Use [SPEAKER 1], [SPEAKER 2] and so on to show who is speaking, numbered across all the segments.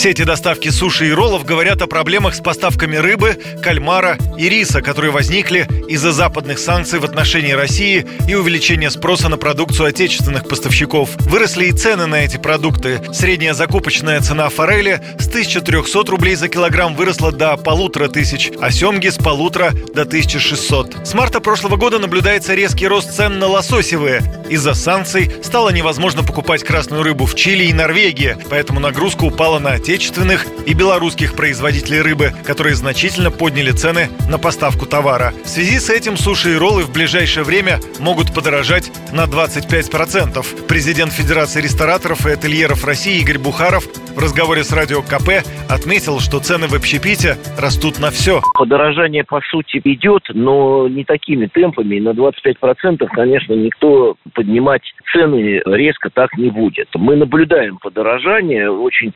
[SPEAKER 1] Сети доставки суши и роллов говорят о проблемах с поставками рыбы, кальмара и риса, которые возникли из-за западных санкций в отношении России и увеличения спроса на продукцию отечественных поставщиков. Выросли и цены на эти продукты. Средняя закупочная цена форели с 1300 рублей за килограмм выросла до полутора тысяч, а семги с полутора до 1600. С марта прошлого года наблюдается резкий рост цен на лососевые. Из-за санкций стало невозможно покупать красную рыбу в Чили и Норвегии, поэтому нагрузка упала на отечественных и белорусских производителей рыбы, которые значительно подняли цены на поставку товара. В связи с этим суши и роллы в ближайшее время могут подорожать на 25%. Президент Федерации рестораторов и ательеров России Игорь Бухаров в разговоре с Радио КП отметил, что цены в общепите растут на все.
[SPEAKER 2] Подорожание, по сути, идет, но не такими темпами. На 25%, конечно, никто поднимать цены резко так не будет. Мы наблюдаем подорожание очень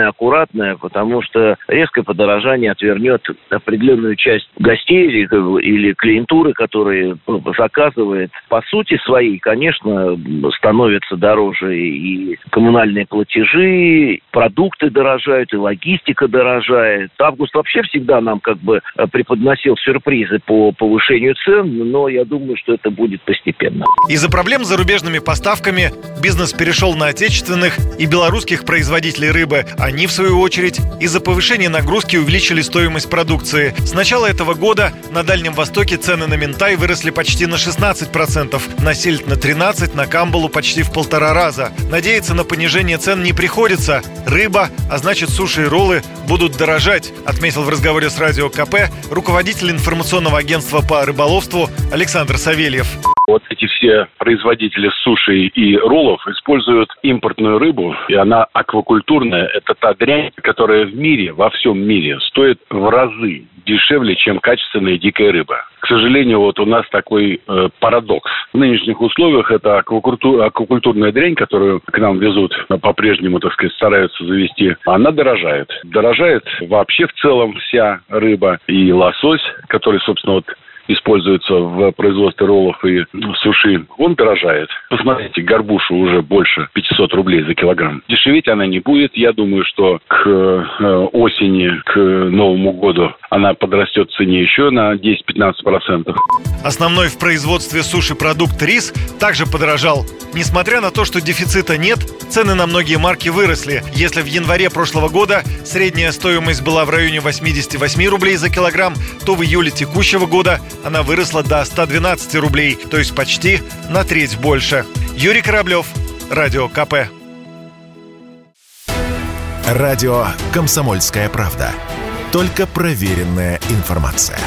[SPEAKER 2] постепенное, аккуратное, потому что резкое подорожание отвернет определенную часть гостей или, или клиентуры, которые ну, заказывает. По сути своей, конечно, становятся дороже и коммунальные платежи, продукты дорожают, и логистика дорожает. Август вообще всегда нам как бы преподносил сюрпризы по повышению цен, но я думаю, что это будет постепенно.
[SPEAKER 1] Из-за проблем с зарубежными поставками бизнес перешел на отечественных и белорусских производителей рыбы. Они, в свою очередь, из-за повышения нагрузки увеличили стоимость продукции. С начала этого года на Дальнем Востоке цены на ментай выросли почти на 16%, на сельдь на 13%, на камбалу почти в полтора раза. Надеяться на понижение цен не приходится. Рыба, а значит суши и роллы, будут дорожать, отметил в разговоре с Радио КП руководитель информационного агентства по рыболовству Александр Савельев.
[SPEAKER 3] Вот эти все производители суши и роллов используют импортную рыбу, и она аквакультурная. Это та дрянь, которая в мире, во всем мире, стоит в разы дешевле, чем качественная дикая рыба. К сожалению, вот у нас такой э, парадокс. В нынешних условиях это аквакультур, аквакультурная дрянь, которую к нам везут, по-прежнему, так сказать, стараются завести, она дорожает. Дорожает вообще в целом вся рыба и лосось, который, собственно, вот используется в производстве роллов и суши, он дорожает. Посмотрите, горбуша уже больше 500 рублей за килограмм. Дешеветь она не будет. Я думаю, что к э, осени, к Новому году она подрастет в цене еще на 10-15%.
[SPEAKER 1] Основной в производстве суши продукт рис также подорожал. Несмотря на то, что дефицита нет, цены на многие марки выросли. Если в январе прошлого года средняя стоимость была в районе 88 рублей за килограмм, то в июле текущего года она выросла до 112 рублей, то есть почти на треть больше. Юрий Кораблев, Радио КП.
[SPEAKER 4] Радио «Комсомольская правда». Только проверенная информация.